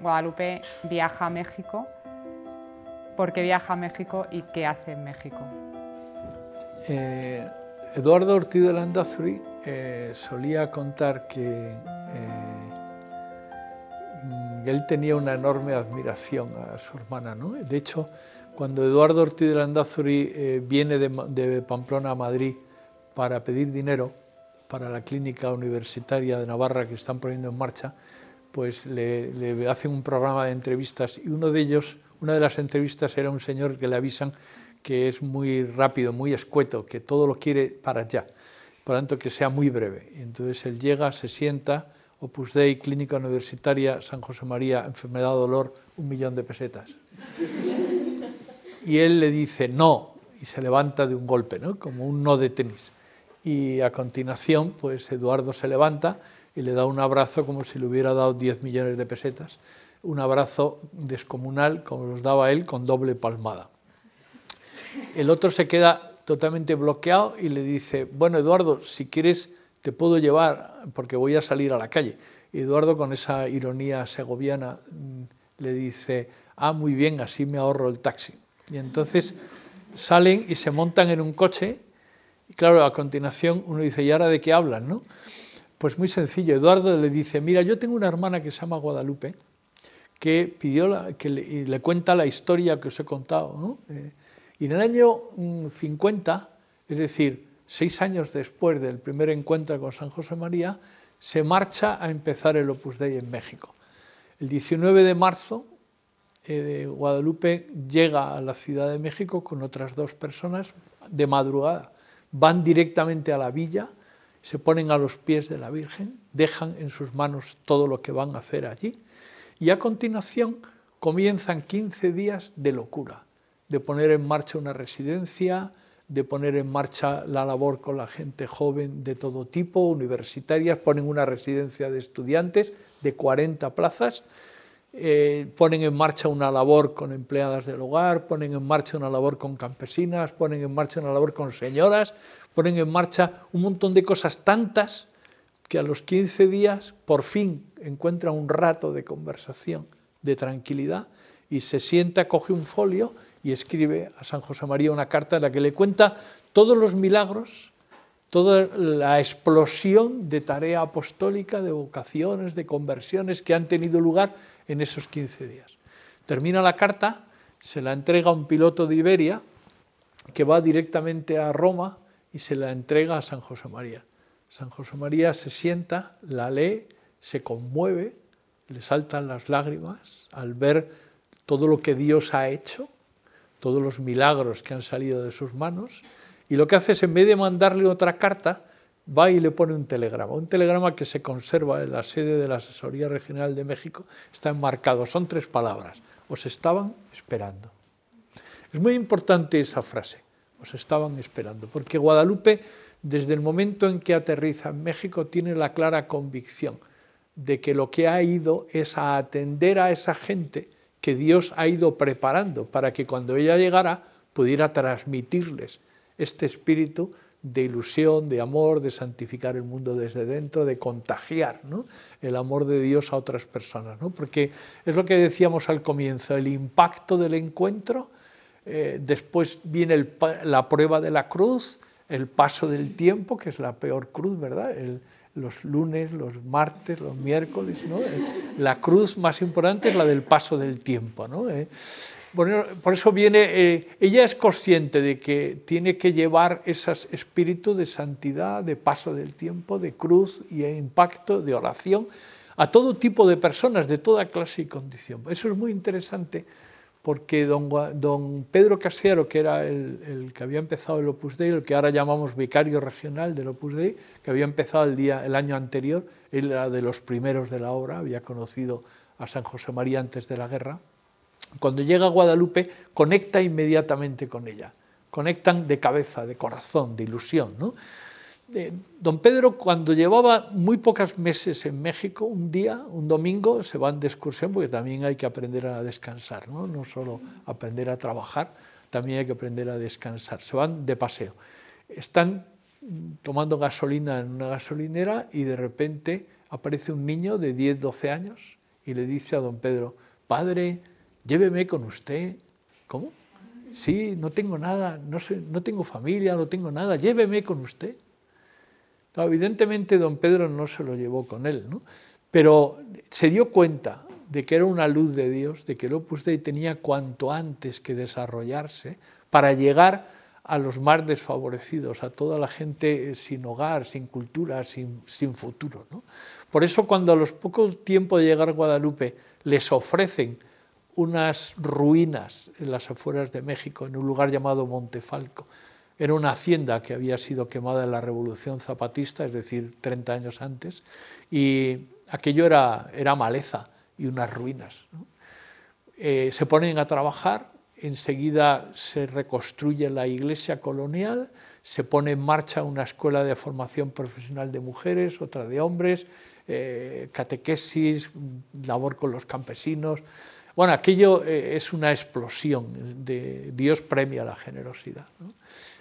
Guadalupe viaja a México. ¿Por qué viaja a México y qué hace en México? Eh, Eduardo Ortiz de Landazuri eh, solía contar que eh, él tenía una enorme admiración a su hermana. ¿no? De hecho, cuando Eduardo Ortiz de Landazuri viene de Pamplona a Madrid para pedir dinero para la clínica universitaria de Navarra que están poniendo en marcha, pues le, hacen un programa de entrevistas y uno de ellos, una de las entrevistas era un señor que le avisan que es muy rápido, muy escueto, que todo lo quiere para allá, por tanto que sea muy breve. Entonces él llega, se sienta, Opus Dei, Clínica Universitaria San José María, enfermedad dolor, un millón de pesetas. Y él le dice no, y se levanta de un golpe, ¿no? como un no de tenis. Y a continuación, pues Eduardo se levanta y le da un abrazo como si le hubiera dado 10 millones de pesetas, un abrazo descomunal como los daba él con doble palmada. El otro se queda totalmente bloqueado y le dice, bueno Eduardo, si quieres te puedo llevar porque voy a salir a la calle. Eduardo con esa ironía segoviana mm, le dice, ah, muy bien, así me ahorro el taxi. Y entonces salen y se montan en un coche y claro, a continuación uno dice, ¿y ahora de qué hablan? No? Pues muy sencillo, Eduardo le dice, mira, yo tengo una hermana que se llama Guadalupe, que, pidió la, que le, cuenta la historia que os he contado. Eh, y en el año 50, mm, es decir, seis años después del primer encuentro con San José María, se marcha a empezar el Opus Dei en México. El 19 de marzo, eh, Guadalupe llega a la Ciudad de México con otras dos personas de madrugada. Van directamente a la villa se ponen a los pies de la Virgen, dejan en sus manos todo lo que van a hacer allí y a continuación comienzan 15 días de locura, de poner en marcha una residencia, de poner en marcha la labor con la gente joven de todo tipo, universitarias, ponen una residencia de estudiantes de 40 plazas, eh, ponen en marcha una labor con empleadas del hogar, ponen en marcha una labor con campesinas, ponen en marcha una labor con señoras, ponen en marcha un montón de cosas tantas que a los 15 días por fin encuentra un rato de conversación, de tranquilidad, y se sienta, coge un folio y escribe a San José María una carta en la que le cuenta todos los milagros, toda la explosión de tarea apostólica, de vocaciones, de conversiones que han tenido lugar en esos 15 días. Termina la carta, se la entrega a un piloto de Iberia que va directamente a Roma y se la entrega a San José María. San José María se sienta, la lee, se conmueve, le saltan las lágrimas al ver todo lo que Dios ha hecho, todos los milagros que han salido de sus manos, y lo que hace es, en vez de mandarle otra carta, va y le pone un telegrama, un telegrama que se conserva en la sede de la Asesoría Regional de México, está enmarcado, son tres palabras, os estaban esperando. Es muy importante esa frase os estaban esperando, porque Guadalupe, desde el momento en que aterriza en México, tiene la clara convicción de que lo que ha ido es a atender a esa gente que Dios ha ido preparando para que cuando ella llegara pudiera transmitirles este espíritu de ilusión, de amor, de santificar el mundo desde dentro, de contagiar el amor de Dios a otras personas. ¿no? Porque es lo que decíamos al comienzo, el impacto del encuentro eh, después viene la prueba de la cruz, el paso del tiempo, que es la peor cruz, ¿verdad? los lunes, los martes, los miércoles, ¿no? Eh, la cruz más importante es la del paso del tiempo, ¿no? Eh, por eso viene, ella es consciente de que tiene que llevar ese espíritu de santidad, de paso del tiempo, de cruz y de impacto, de oración, a todo tipo de personas, de toda clase y condición. Eso es muy interesante porque don, Pedro Casiero, que era el, que había empezado el Opus Dei, el que ahora llamamos vicario regional del Opus Dei, que había empezado el, día, el año anterior, él era de los primeros de la obra, había conocido a San José María antes de la guerra, cuando llega a Guadalupe conecta inmediatamente con ella, conectan de cabeza, de corazón, de ilusión. ¿no? Don Pedro, cuando llevaba muy pocos meses en México, un día, un domingo, se van de excursión, porque también hay que aprender a descansar, ¿no? no solo aprender a trabajar, también hay que aprender a descansar. Se van de paseo. Están tomando gasolina en una gasolinera y de repente aparece un niño de 10, 12 años y le dice a don Pedro, Padre, lléveme con usted. ¿Cómo? Sí, no tengo nada, no, sé, no tengo familia, no tengo nada, lléveme con usted. Evidentemente don Pedro no se lo llevó con él, ¿no? pero se dio cuenta de que era una luz de Dios, de que el Opus Dei tenía cuanto antes que desarrollarse para llegar a los más desfavorecidos, a toda la gente sin hogar, sin cultura, sin, futuro. ¿no? Por eso cuando a los pocos tiempos de llegar a Guadalupe les ofrecen unas ruinas en las afueras de México, en un lugar llamado Montefalco, era una hacienda que había sido quemada en la Revolución Zapatista, es decir, 30 años antes, y aquello era, maleza y unas ruinas. Eh, se ponen a trabajar, enseguida se reconstruye la iglesia colonial, se pone en marcha una escuela de formación profesional de mujeres, otra de hombres, eh, catequesis, labor con los campesinos. Bueno, aquello eh, es una explosión, Dios premia la generosidad.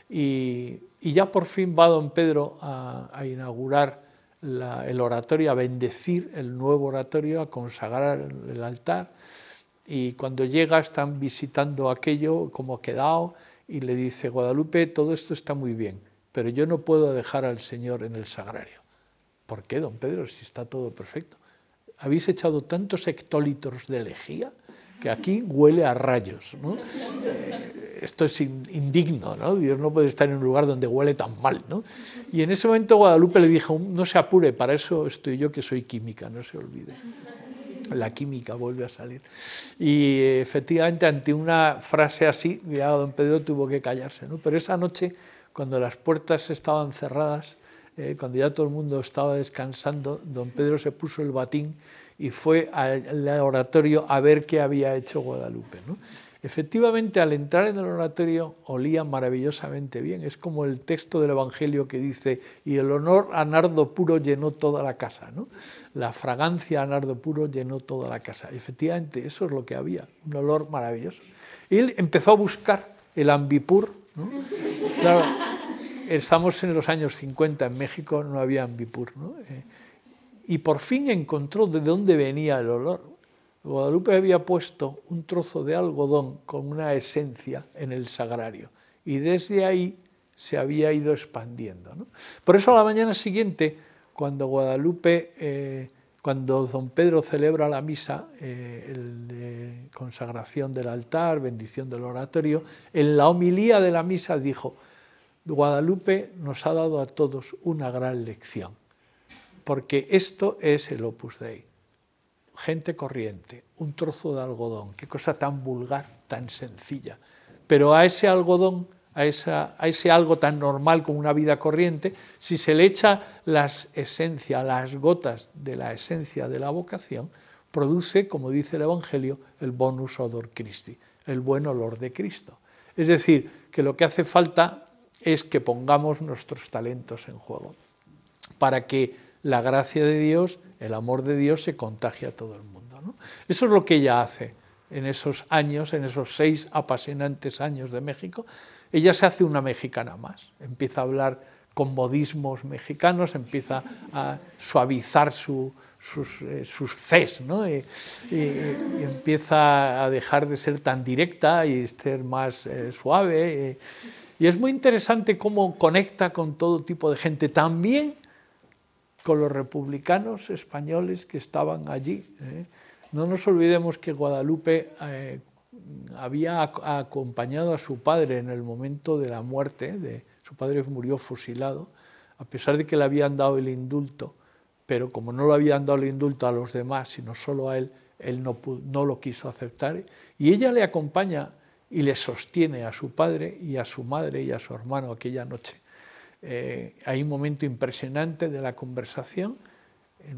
Y, ya por fin va don Pedro a inaugurar el oratorio, a bendecir el nuevo oratorio, a consagrar el altar. Y cuando llega están visitando aquello como ha quedado y le dice, Guadalupe, todo esto está muy bien, pero yo no puedo dejar al Señor en el sagrario. ¿Por qué, don Pedro, si está todo perfecto? Habéis echado tantos hectolitros de lejía que aquí huele a rayos. Eh, esto es indigno, ¿no? Dios no puede estar en un lugar donde huele tan mal. ¿no? Y en ese momento Guadalupe le dijo, no se apure, para eso estoy yo que soy química, no se olvide. La química vuelve a salir. Y efectivamente ante una frase así, ya don Pedro tuvo que callarse. ¿no? Pero esa noche, cuando las puertas estaban cerradas, eh, cuando ya todo el mundo estaba descansando, don Pedro se puso el batín y fue al oratorio a ver qué había hecho Guadalupe. ¿no? Efectivamente, al entrar en el oratorio olía maravillosamente bien. Es como el texto del Evangelio que dice, y el honor a nardo puro llenó toda la casa. ¿no? La fragancia a nardo puro llenó toda la casa. Efectivamente, eso es lo que había, un olor maravilloso. Y él empezó a buscar el ambipur. ¿no? Claro, estamos en los años 50, en México no había ambipur. ¿no? Eh, y por fin encontró de dónde venía el olor. Guadalupe había puesto un trozo de algodón con una esencia en el sagrario y desde ahí se había ido expandiendo. Por eso a la mañana siguiente, cuando Guadalupe, eh, cuando don Pedro celebra la misa, eh, de consagración del altar, bendición del oratorio, en la homilía de la misa dijo, Guadalupe nos ha dado a todos una gran lección porque esto es el opus dei. Gente corriente, un trozo de algodón, qué cosa tan vulgar, tan sencilla. Pero a ese algodón, a, ese algo tan normal como una vida corriente, si se le echa las esencia, las gotas de la esencia de la vocación, produce, como dice el Evangelio, el bonus odor Christi, el buen olor de Cristo. Es decir, que lo que hace falta es que pongamos nuestros talentos en juego para que la gracia de Dios, el amor de Dios se contagia a todo el mundo. Eso es lo que ella hace en esos años, en esos seis apasionantes años de México. Ella se hace una mexicana más, empieza a hablar con modismos mexicanos, empieza a suavizar sus, eh, sus Cs, y, empieza a dejar de ser tan directa y ser más eh, suave. y es muy interesante cómo conecta con todo tipo de gente, también con los republicanos españoles que estaban allí. ¿eh? No nos olvidemos que Guadalupe eh, había acompañado a su padre en el momento de la muerte, su padre murió fusilado, a pesar de que le habían dado el indulto, pero como no le habían dado el indulto a los demás, sino solo a él, él no, no lo quiso aceptar. Y ella le acompaña y le sostiene a su padre y a su madre y a su hermano aquella noche. Eh, hay un momento impresionante de la conversación,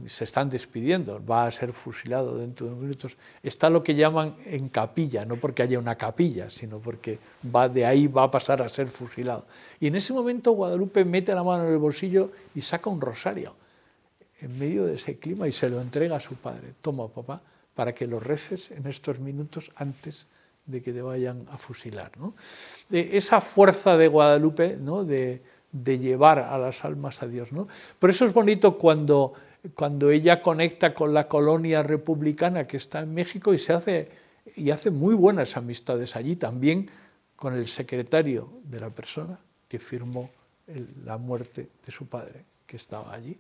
se están despidiendo, va a ser fusilado dentro de unos minutos. Está lo que llaman en capilla, no porque haya una capilla, sino porque va de ahí va a pasar a ser fusilado. Y en ese momento Guadalupe mete la mano en el bolsillo y saca un rosario en medio de ese clima y se lo entrega a su padre. Toma, papá, para que lo reces en estos minutos antes de que te vayan a fusilar. esa fuerza de Guadalupe, ¿no? de, de llevar a las almas a Dios. ¿no? Por eso es bonito cuando cuando ella conecta con la colonia republicana que está en México y se hace y hace muy buenas amistades allí también con el secretario de la persona que firmó la muerte de su padre, que estaba allí,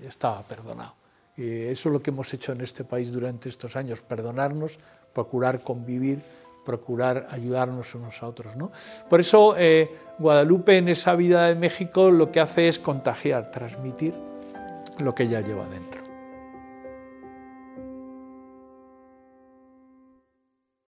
y estaba perdonado. Y eso es lo que hemos hecho en este país durante estos años, perdonarnos, procurar convivir, procurar ayudarnos unos a otros. ¿no? Por eso eh, Guadalupe en esa vida de México lo que hace es contagiar, transmitir lo que ella lleva dentro.